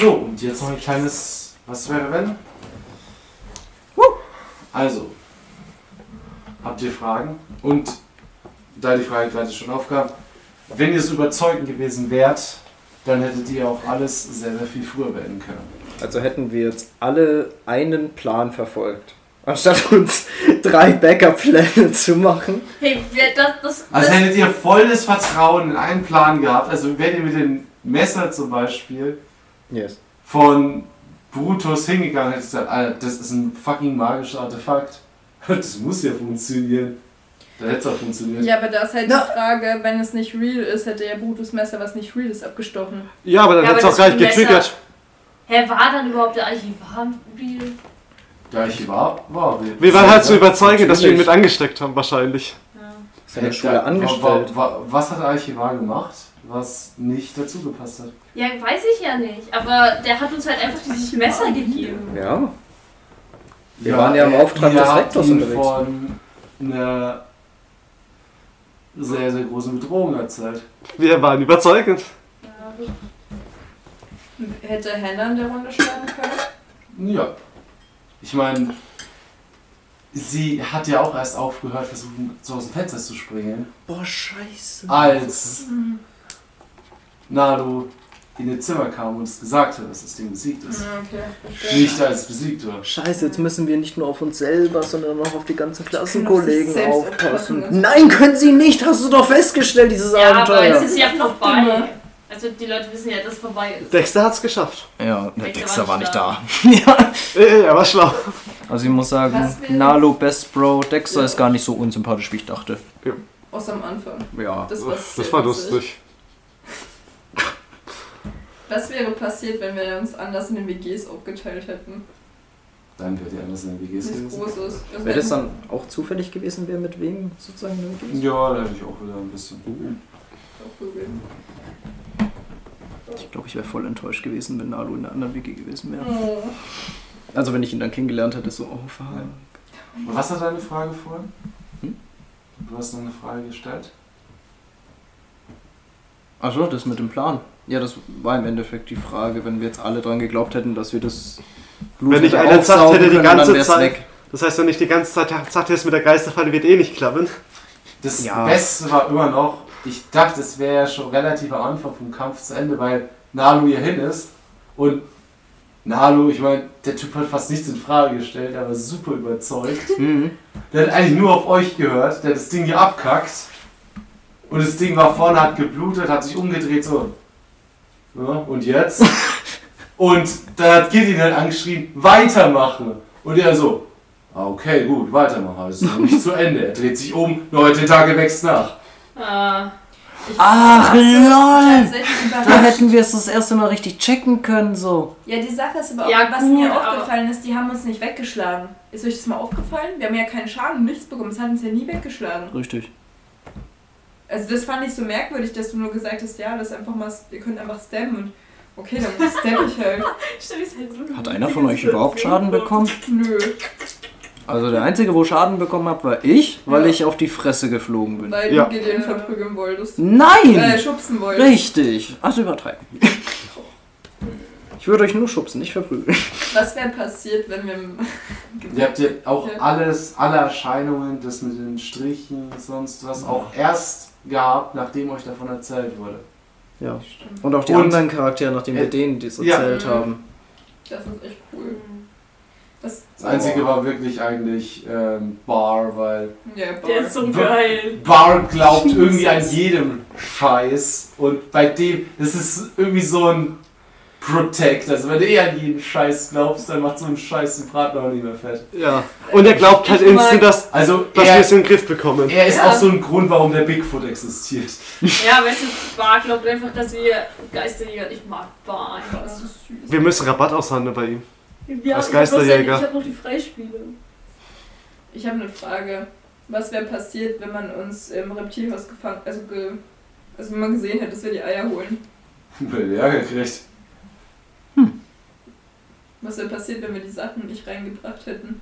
So, und jetzt noch ein kleines. Was wäre wenn? Also, habt ihr Fragen? Und da die Frage gerade schon aufgab, wenn ihr so überzeugend gewesen wärt, dann hättet ihr auch alles sehr, sehr viel früher beenden können. Also hätten wir jetzt alle einen Plan verfolgt. Anstatt uns drei Backup-Pläne zu machen. Hey, das, das, Also das hättet ihr volles Vertrauen in einen Plan gehabt, also wenn ihr mit dem Messer zum Beispiel Yes. von Brutus hingegangen hättet, gesagt, Alter, das ist ein fucking magisches Artefakt. Das muss ja funktionieren. Dann hätte es auch funktioniert. Ja, aber da ist halt Na. die Frage, wenn es nicht real ist, hätte ja Brutus Messer, was nicht real ist, abgestochen. Ja, aber dann Ja, hätte es auch gleich getriggert. Hä, war dann überhaupt der Archivar real? Der Archivar war wir. Wir waren halt so überzeugt, dass wir ihn mit angesteckt haben, wahrscheinlich. Ja. Ist ja in der Schule angestellt. Wa, wa, was hat der Archivar gemacht, was nicht dazu gepasst hat? ja, weiß ich ja nicht. Aber der hat uns halt einfach dieses Messer gegeben. Ja. Wir waren ja im Auftrag des Rektors unterwegs. von einer sehr, sehr großen Bedrohung erzählt. Wir waren überzeugend. Hätte Hannah in der Runde sterben können? Ja. Ich meine, sie hat ja auch erst aufgehört, versuchen, so aus dem Fenster zu springen, Boah, scheiße. als Naru in ihr Zimmer kam und es gesagt hat, dass das Ding besiegt ist. Ja, okay. Nicht als besiegt war. Scheiße, jetzt müssen wir nicht nur auf uns selber, sondern auch auf die ganzen Klassenkollegen aufpassen. Nein, können sie nicht, hast du doch festgestellt, dieses Ja, aber Abenteuer. es ist ja vorbei. Also die Leute wissen ja, dass es vorbei ist. Dexter hat's geschafft. Ja, Dexter Dexter war nicht nicht da. ja. Er war schlau. Also ich muss sagen, Nalo, Best Bro, Dexter Ja. ist gar nicht so unsympathisch, wie ich dachte. Außer am Anfang. Ja. Das, war, Das war lustig. Was wäre passiert, wenn wir uns anders in den WGs aufgeteilt hätten? Dann wird ihr anders in den WGs gewesen. Großes. Also Wäre das dann auch zufällig gewesen, wer mit wem sozusagen in der WG ist? Ja, da hätte ich auch wieder ein bisschen. auch googeln. Ich glaube, ich wäre voll enttäuscht gewesen, wenn Nalo in einer anderen WG gewesen wäre. Oh. Also wenn ich ihn dann kennengelernt hätte, so, oh fuck. Und was hat deine Frage vorhin? Hm? Du hast noch eine Frage gestellt. Achso, das mit dem Plan. Ja, das war im Endeffekt die Frage, wenn wir jetzt alle dran geglaubt hätten, dass wir das Blut Wenn ich hätte einer aufsaugen hätte, die ganze Zeit- weg. Das heißt, wenn ich die ganze Zeit sagte, es mit der Geisterfalle wird eh nicht klappen. Das Ja. Beste war immer noch, ich dachte, es wäre ja schon relativ am Anfang vom Kampf zu Ende, weil Nalu hier hin ist. Und Nalu, ich meine, der Typ hat fast nichts in Frage gestellt, er war super überzeugt. Mhm. Der hat eigentlich nur auf euch gehört, der hat das Ding hier abkackt. Und das Ding war vorne, hat geblutet, hat sich umgedreht, so. Ja, und jetzt? und dann hat Gideon halt angeschrien, weitermachen. Und er so, ah, okay, gut, weitermachen. Das ist noch nicht zu Ende. Er dreht sich um, neue Tage wächst nach. Ich Ach, lol. Da hätten wir es das erste Mal richtig checken können, so. Ja, die Sache ist aber auch, Ja, was gut, mir aufgefallen ist, die haben uns nicht weggeschlagen. Ist euch das mal aufgefallen? Wir haben ja keinen Schaden, nichts bekommen. Es hat uns ja nie weggeschlagen. Richtig. Also das fand ich so merkwürdig, dass du nur gesagt hast, ja, das einfach mal, ihr könnt einfach stemmen und okay, dann stemm ich halt. halt Hat einer von euch überhaupt Schaden bekommen? Nö. Also der Einzige, wo Schaden bekommen hat, war ich, weil Ja. ich auf die Fresse geflogen bin. Weil Ja. du Gideon verprügeln wolltest. Äh, Nein! schubsen wolltest. Richtig! Also übertreiben. Ich würde euch nur schubsen, nicht verprügeln. Was wäre passiert, wenn wir... Ihr habt ja auch alles, alle Erscheinungen, das mit den Strichen, sonst was, auch erst gehabt, nachdem euch davon erzählt wurde. Ja. Stimmt. Und auch die Und- anderen Charaktere, nachdem wir Äh, denen das ja. erzählt Mhm. haben. Das ist echt cool. Das, Das einzige war wirklich eigentlich ähm, Bar, weil Ja, Der ist so geil. Bar glaubt irgendwie an jedem Scheiß und bei dem, das ist irgendwie so ein Protect, also wenn du eh an jeden Scheiß glaubst, dann macht so ein Scheiß den Braten auch nicht mehr fett. Ja. Und er glaubt halt instant, dass, Also dass wir er, es in den Griff bekommen. er ist Ja. auch so ein Grund, warum der Bigfoot existiert. Ja, weißt du, Bar glaubt einfach, dass wir Geisterjäger. Ich mag Bar einfach. Das ist süß. Wir müssen Rabatt aushandeln bei ihm. Ja, Als ich hab bloß ja- Geisterjäger. Ich hab noch die Freispiele. Ich habe eine Frage. Was wäre passiert, wenn man uns im Reptilhaus gefangen, also, ge, also wenn man gesehen hätte, dass wir die Eier holen? Will Ärger gekriegt. Was wäre passiert, wenn wir die Sachen nicht reingebracht hätten?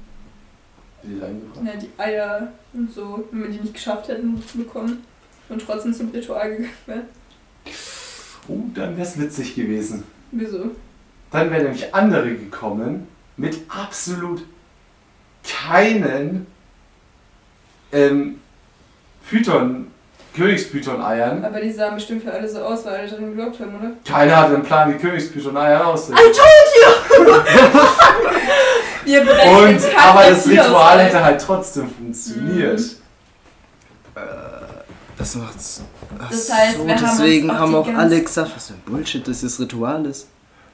Die reingebracht. Ja, die Eier und so, wenn wir die nicht geschafft hätten zu bekommen und trotzdem zum Ritual gegangen wären. Oh, dann wär's witzig gewesen. Wieso? Dann wären nämlich andere gekommen mit absolut keinen ähm, Python, Königspython-Eiern. Aber die sahen bestimmt für alle so aus, weil alle drin geglaubt haben, oder? Keiner hat einen Plan, wie Königspython-Eier aussehen. Wir berechnen Und, aber das Tier Ritual aus. hätte halt trotzdem funktioniert. Das macht's. Ach Das heißt, so, wir haben uns deswegen auf haben die auch ganz- alle gesagt, was für ein Bullshit das ist Ritual ist.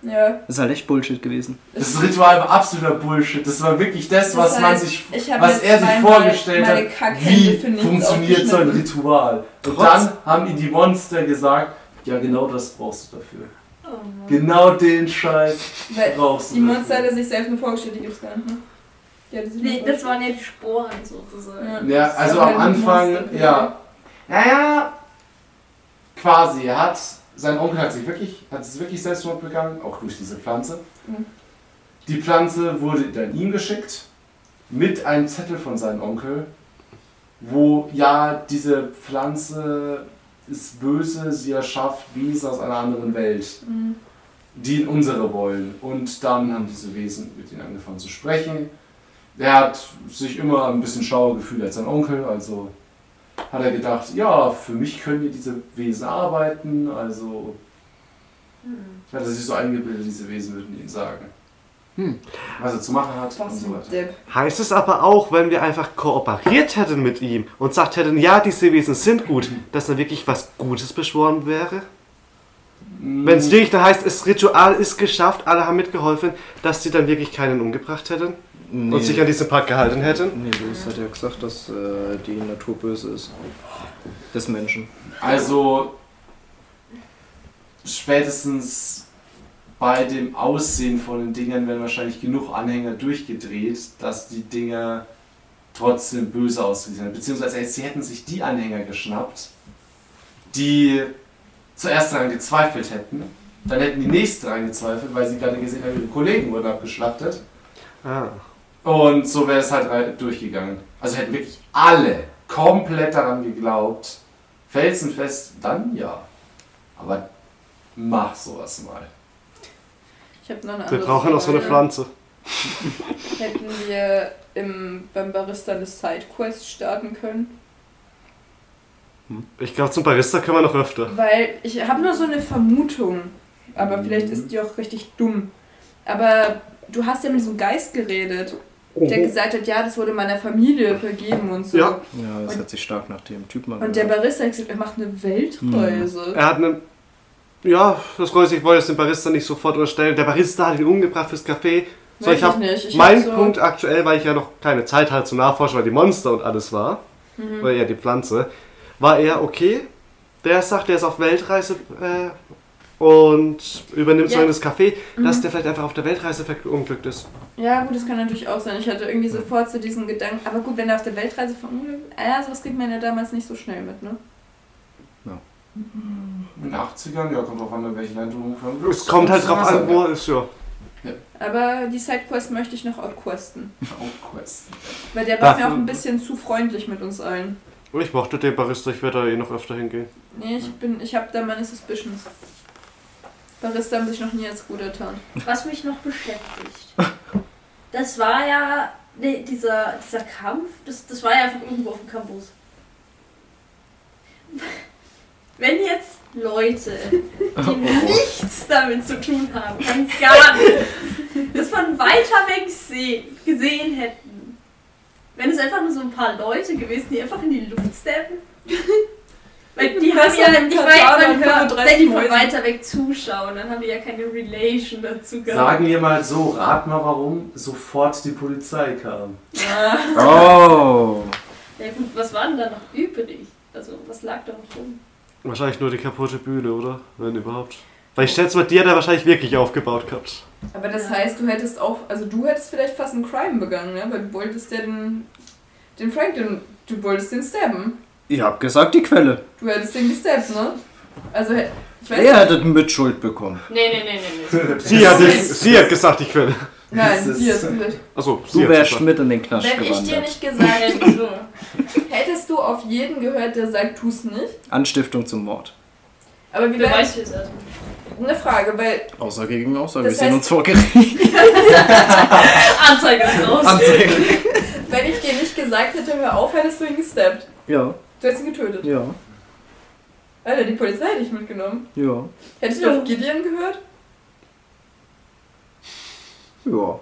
Ja. Das ist halt echt Bullshit gewesen. Das Ritual war absoluter Bullshit. Das war wirklich das, Das was man heißt, sich, ich hab was er sich vorgestellt meine hat. Wie funktioniert so ein. Ritual? Und Trotz- dann haben ihm die Monster gesagt, ja genau das brauchst du dafür. Oh. Genau den Scheiß Weil brauchst du die Monster hat er sich selbst nur vorgestellt, die gibt's gar nicht, ne? Die hat er sich Nee, das waren ja die Sporen sozusagen. Ja, also Aber am Anfang, Monster- ja. Naja, quasi. Er hat, sein Onkel hat sich wirklich, hat es wirklich Selbstmord begangen, auch durch diese Pflanze. Mhm. Die Pflanze wurde dann ihm geschickt, mit einem Zettel von seinem Onkel, wo ja, diese Pflanze ist böse, sie erschafft Wesen aus einer anderen Welt, Mhm. die in unsere wollen. Und dann haben diese Wesen mit ihnen angefangen zu sprechen. Er hat sich immer ein bisschen schlauer gefühlt als sein Onkel, also hat er gedacht, ja, für mich können hier diese Wesen arbeiten, also Hm. hat er sich so eingebildet, diese Wesen würden ihm sagen, Hm. was er zu machen hat und Was so ein weiter. Depp. Heißt es aber auch, wenn wir einfach kooperiert hätten mit ihm und sagt hätten, ja, diese Wesen sind gut, dass dann wirklich was Gutes beschworen wäre? Wenn es wirklich dann heißt, das Ritual ist geschafft, alle haben mitgeholfen, dass sie dann wirklich keinen umgebracht hätten Nee, und sich an diesen Pakt gehalten hätten? nee Louis hat ja gesagt, dass äh, die Natur böse ist. Des Menschen. Also spätestens bei dem Aussehen von den Dingern werden wahrscheinlich genug Anhänger durchgedreht, dass die Dinger trotzdem böse ausgesehen haben. Beziehungsweise sie hätten sich die Anhänger geschnappt, die zuerst daran gezweifelt hätten. Dann hätten die nächsten daran gezweifelt, weil sie gerade gesehen haben, ihre Kollegen wurden abgeschlachtet. Ah. Und so wäre es halt durchgegangen. Also hätten wirklich alle komplett daran geglaubt. Felsenfest, dann ja. Aber mach sowas mal. Ich habe noch eine Wir andere brauchen noch so eine Frage. Pflanze. Hätten wir im, beim Barista eine Sidequest starten können? Ich glaube, zum Barista können wir noch öfter. Weil ich habe nur so eine Vermutung, aber vielleicht ist die auch richtig dumm. Aber du hast ja mit diesem Geist geredet, der gesagt hat, ja, das wurde meiner Familie vergeben und so. Ja. Ja, das Und- hat sich stark nach dem Typen Und der Barista hat gesagt, er macht eine Weltreise. Er hat einen. Ja, das weiß ich, ich wollte es dem Barista nicht sofort unterstellen. Der Barista hat ihn umgebracht fürs Café. So, Weiß ich hab, nicht. Ich mein hab so, Punkt aktuell, weil ich ja noch keine Zeit hatte zu nachforschen, weil die Monster und alles war, Mhm. oder eher die Pflanze, war er okay. Der sagt, der ist auf Weltreise äh, und übernimmt so Ja. lange das Café, dass Mhm. der vielleicht einfach auf der Weltreise verunglückt ist. Ja, gut, das kann natürlich auch sein. Ich hatte irgendwie sofort so diesen Gedanken. Aber gut, wenn er auf der Weltreise verunglückt. Ja, sowas kriegt man ja damals nicht so schnell mit, ne? In den 80ern, ja, kommt drauf an, in welchen Land du Es kommt halt drauf an, wo er ist, ja. Aber die Sidequest möchte ich noch outquesten. Quest. Weil der war mir auch ein bisschen zu freundlich mit uns allen. Ich mochte den Barista, ich werde da eh noch öfter hingehen. Nee, ich bin, ich habe da meine Suspicions. Barista haben sich noch nie als gut ertan. Was mich noch beschäftigt. Das war ja nee, dieser, dieser Kampf, das, das war ja einfach irgendwo auf dem Campus. Wenn jetzt Leute, die nichts damit zu tun haben, rein gar nicht, das von weiter weg se gesehen hätten, wenn es einfach nur so ein paar Leute gewesen, die einfach in die Luft steppen. Weil die haben ja, ich weiß, man hört, 35 wenn die von weiter weg zuschauen, dann haben die ja keine Relation dazu gehabt. Sagen wir mal so, rat mal warum sofort die Polizei kam. Oh! Ja gut, was war denn da noch übrig? Also, was lag da noch rum? Wahrscheinlich nur die kaputte Bühne, oder? Wenn überhaupt. Weil ich schätze mal, die hat er wahrscheinlich wirklich aufgebaut gehabt. Aber das heißt, du hättest auch, also du hättest vielleicht fast einen Crime begangen, ne? Weil du wolltest ja den, den Frank, den, du wolltest den stabben. Ihr habt gesagt, die Quelle. Du hättest den gestabbt, ne? Also, ich weiß Er nicht. hätte Mitschuld bekommen. Nee, nee, nee, nee, nee. Sie hat, sie hat gesagt, die Quelle. Nein, Das ist- die hast gesagt. Achso, sie Du hat wärst gesagt. mit in den Knast Wenn ich dir gewandert. nicht gesagt hätte, so. hättest du auf jeden gehört, der sagt, tu's nicht. Anstiftung zum Mord. Aber wie Wer wär, weiß, wie es erstmal. Eine Frage, weil Aussage gegen Aussage. Das wir sehen heißt- uns vor Gericht. Anzeige raus. Anzeige. wenn ich dir nicht gesagt hätte, hör auf, hättest du ihn gesteppt. Ja, Du hättest ihn getötet. ja, Alter, die Polizei hätte ich mitgenommen. ja, Hättest Ja. du auf Gideon gehört? ja.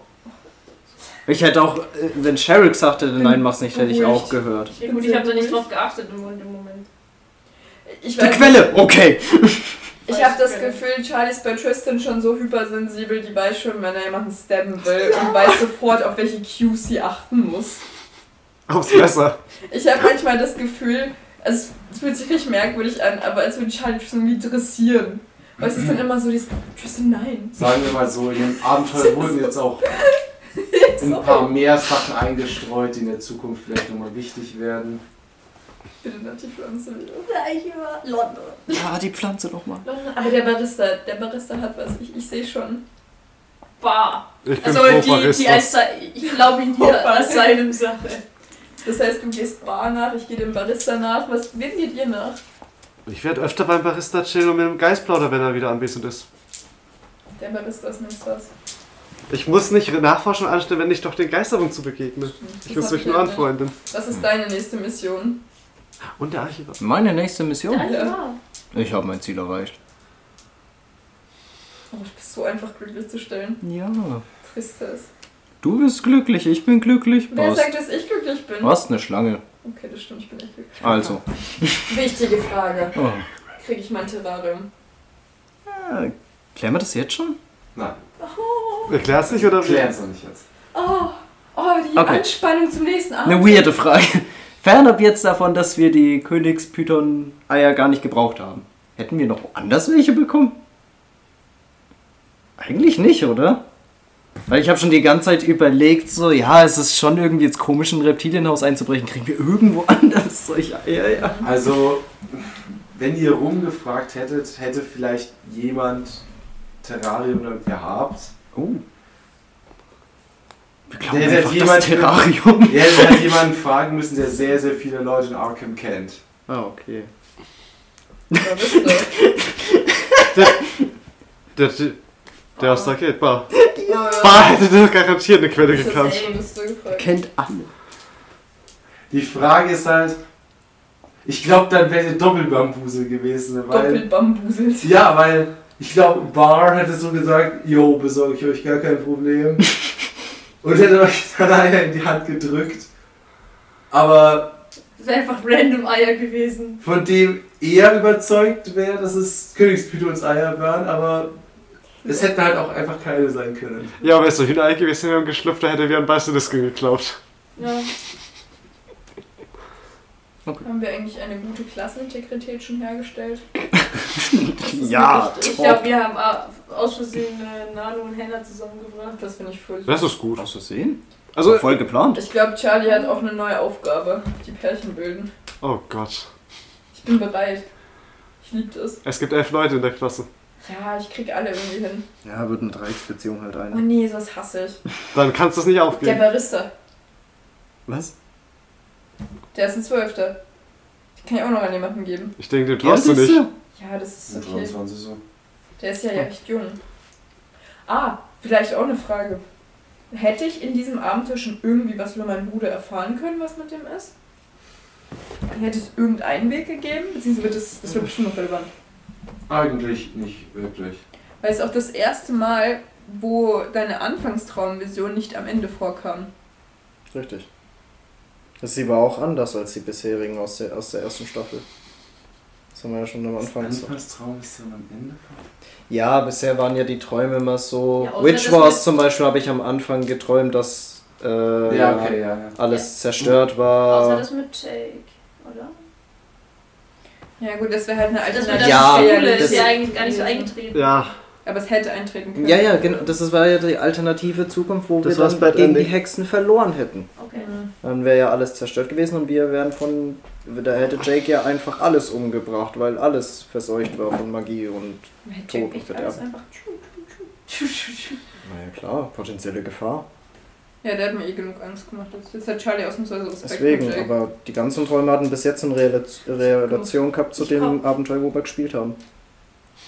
Ich hätte auch, äh, wenn gesagt hätte, nein, mach's nicht, hätte ich auch gehört. Ja, gut, ich habe da nicht drauf geachtet im im Moment. Ich Die Quelle, okay. Ich habe das Gefühl, Charlie ist bei Tristan schon so hypersensibel, die weiß schon, wenn er jemanden stabben will und weiß sofort, auf welche Cues sie achten muss. Aufs Messer. Ich habe manchmal das Gefühl, also es fühlt sich richtig merkwürdig an, aber als würde Charlie Tristan wie dressieren. Weil es ist dann immer so dieses, Tristan, nein. Sagen wir mal so, in dem Abenteuer wurden jetzt auch ein paar mehr Sachen eingestreut, die in der Zukunft vielleicht nochmal wichtig werden. Bitte nicht die Pflanze wieder. Über London. Ja, die Pflanze doch mal. Aber der Barista, der Barista hat was, ich, ich sehe schon. Bar. Ich bin Also die, die Barista. als, ich glaube ihn hier als seinem Sache. Das heißt, du gehst Bar nach, ich gehe dem Barista nach. Was, wem geht ihr nach? Ich werde öfter beim Barista chillen und mit dem Geist plaudern, wenn er wieder anwesend ist. Der Barista ist nicht was. Ich muss nicht Nachforschung anstellen, wenn ich doch den Geist ab und zu begegne. Ich muss mich nur ich anfreunden. Was ist deine nächste Mission? Und der Archivar. Meine nächste Mission? Ja. Ich habe mein Ziel erreicht. Oh, du bist so einfach glücklich zu stellen. Ja. Tristes. Du bist glücklich, ich bin glücklich. Wer Was? sagt, dass ich glücklich bin? Was? Eine Schlange. Okay, das stimmt, ich bin echt glücklich. Also. Wichtige Frage. Oh. Kriege ich mein Terrarium? Ja, klären wir das jetzt schon? Nein, Erklär's nicht oder wie? klären es noch nicht jetzt. Oh, oh die Okay. Anspannung zum nächsten Abend. Eine weirde Frage. Fernab jetzt davon, dass wir die Königspython-Eier gar nicht gebraucht haben. Hätten wir noch woanders welche bekommen? Eigentlich nicht, oder? Weil ich habe schon die ganze Zeit überlegt, so, ja, es ist schon irgendwie jetzt komisch, in ein Reptilienhaus einzubrechen. Kriegen wir irgendwo anders solche Eier? Ja. Also, wenn ihr rumgefragt hättet, hätte vielleicht jemand Terrarium dann gehabt. Oh. Wir glauben Der- der einfach jemand- das Terrarium. Ihr hättet halt jemanden fragen müssen, der sehr, sehr viele Leute in Arkham kennt. Ah, okay. Barista. Der, der, aus der Geldbar. Ja, Bar hätte dir garantiert eine Quelle gekannt. Kennt alle. Die Frage ist halt, ich glaube, dann wäre der Doppelbambusel gewesen, weil. Bambuselt. Ja, weil ich glaube, Bar hätte so gesagt, yo, besorge ich euch gar kein Problem. Und hätte euch dann Eier in die Hand gedrückt. Aber Das wäre einfach random Eier gewesen. von dem er überzeugt wäre, dass es Königspythons Eier waren, aber es hätten halt auch einfach keine sein können. Ja, aber es so Hühnerei gewesen wäre und geschlüpft, da hätte wir ein Basilisken geklaut. Ja. Haben wir eigentlich eine gute Klassenintegrität schon hergestellt? Ja, Ich glaube, wir haben äh, aus Versehen äh, Nano und Henna zusammengebracht. Das finde ich voll Das ist gut. Hast du sehen? Also, Voll geplant. Ich glaube, Charlie hat auch eine neue Aufgabe. Die Pärchen bilden. oh Gott. Ich bin bereit. Ich liebe das. Es gibt elf Leute in der Klasse. Ja, ich krieg alle irgendwie hin. Ja, wird eine Dreiecksbeziehung halt Oh ein. nee, sowas hasse ich. Dann kannst du es nicht Der aufgeben. Barista. Was? Der ist ein Zwölfter. Die kann ich auch noch an jemanden geben. Ich denke, den traust du nicht. Ja, das ist okay. 23 so. Der ist ja, ja recht jung. Ah, vielleicht auch eine Frage. Hätte ich in diesem Abenteuer schon irgendwie was über meinen Bruder erfahren können, was mit dem ist? Hätte es irgendeinen Weg gegeben? Beziehungsweise wird es, das wird bestimmt noch relevant. Eigentlich nicht wirklich. Weil es auch das erste Mal, wo deine Anfangstraumvision nicht am Ende vorkam. Richtig. Sie war auch anders als die bisherigen aus der, aus der ersten Staffel. Das haben wir ja schon am Anfang Das gesagt. Anfangstraum ist dann am Ende. Ja, bisher waren ja die Träume immer so. Ja, außer Witch Wars zum Beispiel habe ich am Anfang geträumt, dass äh, Ja, okay, ja, ja. alles zerstört Außer war. das mit Jake, oder? Ja gut, das wäre halt eine Alternative. Ja, Schule das- ist ja eigentlich gar nicht so eingetreten. Ja, Aber es hätte eintreten können. Ja, ja, genau. Das war ja die alternative Zukunft, wo Das wir dann gegen die Ending. Hexen verloren hätten. Okay. Mhm. Dann wäre ja alles zerstört gewesen und wir wären von. Da hätte Jake ja einfach alles umgebracht, weil alles verseucht war von Magie und. Echt und Verderben. einfach. tschu, tschu, tschu. Naja, klar, potenzielle Gefahr. Ja, der hat mir eh genug Angst gemacht. Jetzt- Jetzt hat Charlie ausnahmsweise Respekt Deswegen, aber die ganzen Träume hatten bis jetzt eine Rela- Relation gehabt zu Ich dem glaub- Abenteuer, wo wir gespielt haben.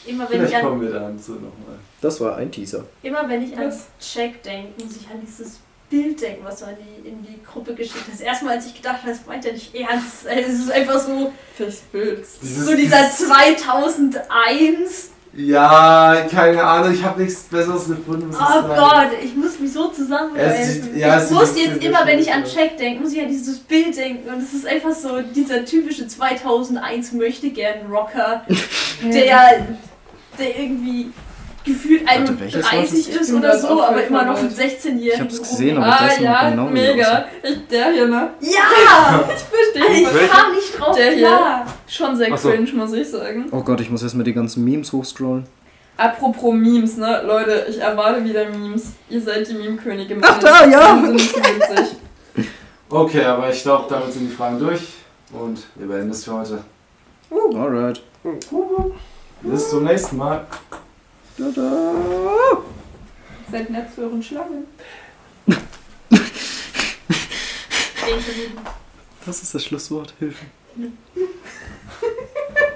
immer wenn ich Vielleicht an, kommen wir dazu nochmal. Das war ein Teaser. immer wenn ich an? Jack denke, muss ich an dieses Bild denken, was du in die, in die Gruppe geschickt hast. Erstmal, als ich gedacht habe, das meint er nicht ernst. Also, Es ist einfach so, Welches Bild? So dieser 2001. Ja, keine Ahnung, ich habe nichts Besseres gefunden. Oh sagen. Gott, ich muss mich so zusammenreißen. ja, ich muss jetzt immer, wenn ich an. Jack denke, muss ich an dieses Bild denken. Und es ist einfach so dieser typische 2001 möchte gern Rocker, der, der irgendwie gefühlt Warte, welches war 31 das? ist oder so, aber immer noch ein verwirrt. 16-Jährigen. Ich hab's gesehen, aber- Ah das noch ja, genau mega. Ich, der hier, ne? Ja! Verstehe Ich ich. kam nicht drauf Der hier. klar. Schon sehr so. cringe, muss ich sagen. Oh Gott, ich muss erstmal die ganzen Memes hochscrollen. Apropos Memes, ne? Leute, ich erwarte wieder Memes. Ihr seid die Meme-Könige. Ach, da, ja. Nicht. Okay, aber ich glaube, damit sind die Fragen durch. Und wir beenden es für heute. Alright. Bis zum nächsten Mal. Tada. Seid nett zu euren Schlangen. Das ist das Schlusswort. Hilfe.